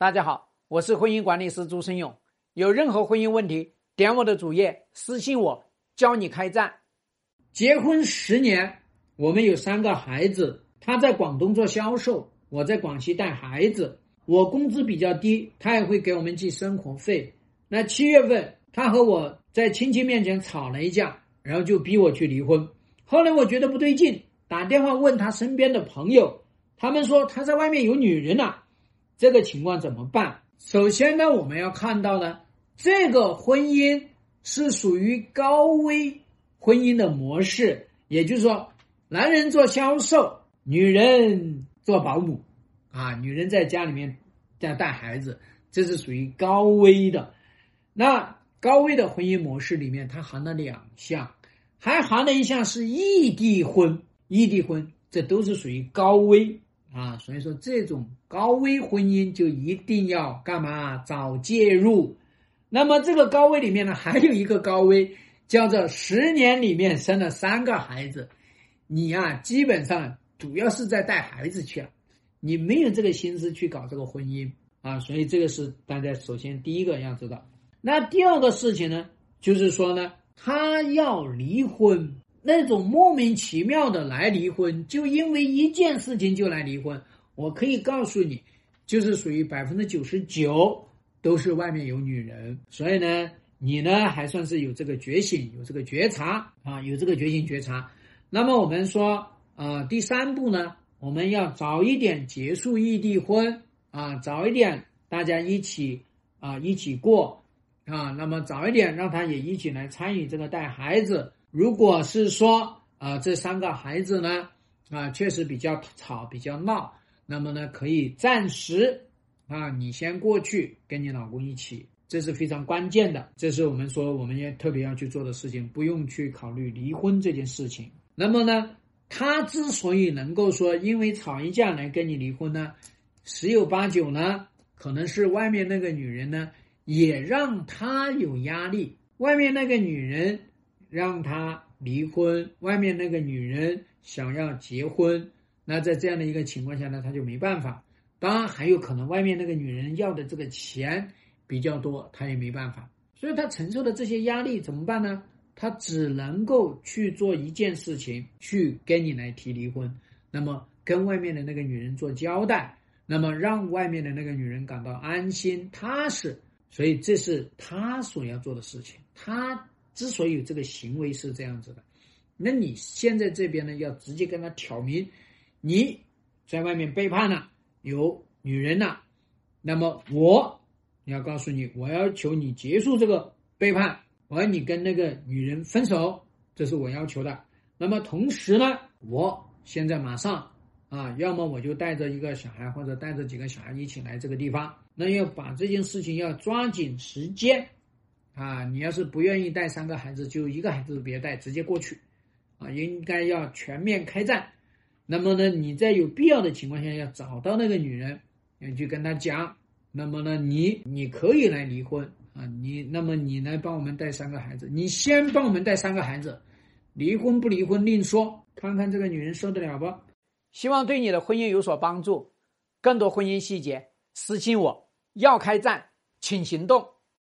大家好，我是婚姻管理师朱生勇。有任何婚姻问题，点我的主页私信我，教你开战。结婚十年，我们有三个孩子。他在广东做销售，我在广西带孩子。我工资比较低，他也会给我们寄生活费。那七月份，他和我在亲戚面前吵了一架，然后就逼我去离婚。后来我觉得不对劲，打电话问他身边的朋友，他们说他在外面有女人了。这个情况怎么办？首先呢，我们要看到呢，这个婚姻是属于高危婚姻的模式，也就是说，男人做销售，女人做保姆，啊，女人在家里面在带孩子，这是属于高危的。那高危的婚姻模式里面，它含了两项，还含了一项是异地婚，异地婚这都是属于高危。啊，所以说这种高危婚姻就一定要干嘛？早介入。那么这个高危里面呢，还有一个高危叫做十年里面生了三个孩子，你呀基本上主要是在带孩子去了，你没有这个心思去搞这个婚姻啊。所以这个是大家首先第一个要知道。那第二个事情呢，就是说呢，他要离婚。那种莫名其妙的来离婚，就因为一件事情就来离婚，我可以告诉你，就是属于百分之九十九都是外面有女人。所以呢，你呢还算是有这个觉醒，有这个觉察啊，有这个觉醒觉察。那么我们说，呃，第三步呢，我们要早一点结束异地婚啊，早一点大家一起啊一起过啊，那么早一点让他也一起来参与这个带孩子。如果是说啊，这三个孩子呢，啊，确实比较吵、比较闹，那么呢，可以暂时啊，你先过去跟你老公一起，这是非常关键的，这是我们说我们也特别要去做的事情，不用去考虑离婚这件事情。那么呢，他之所以能够说因为吵一架来跟你离婚呢，十有八九呢，可能是外面那个女人呢，也让他有压力，外面那个女人。让他离婚，外面那个女人想要结婚，那在这样的一个情况下呢，他就没办法。当然还有可能外面那个女人要的这个钱比较多，他也没办法。所以他承受的这些压力怎么办呢？他只能够去做一件事情，去跟你来提离婚。那么跟外面的那个女人做交代，那么让外面的那个女人感到安心踏实。所以这是他所要做的事情。他。之所以这个行为是这样子的，那你现在这边呢，要直接跟他挑明，你在外面背叛了，有女人了，那么我要告诉你，我要求你结束这个背叛，我要你跟那个女人分手，这是我要求的。那么同时呢，我现在马上啊，要么我就带着一个小孩，或者带着几个小孩一起来这个地方，那要把这件事情要抓紧时间。啊，你要是不愿意带三个孩子，就一个孩子都别带，直接过去，啊，应该要全面开战。那么呢，你在有必要的情况下要找到那个女人，你去跟她讲。那么呢，你你可以来离婚啊，你那么你来帮我们带三个孩子，你先帮我们带三个孩子，离婚不离婚另说，看看这个女人受得了不？希望对你的婚姻有所帮助。更多婚姻细节私信我。要开战，请行动。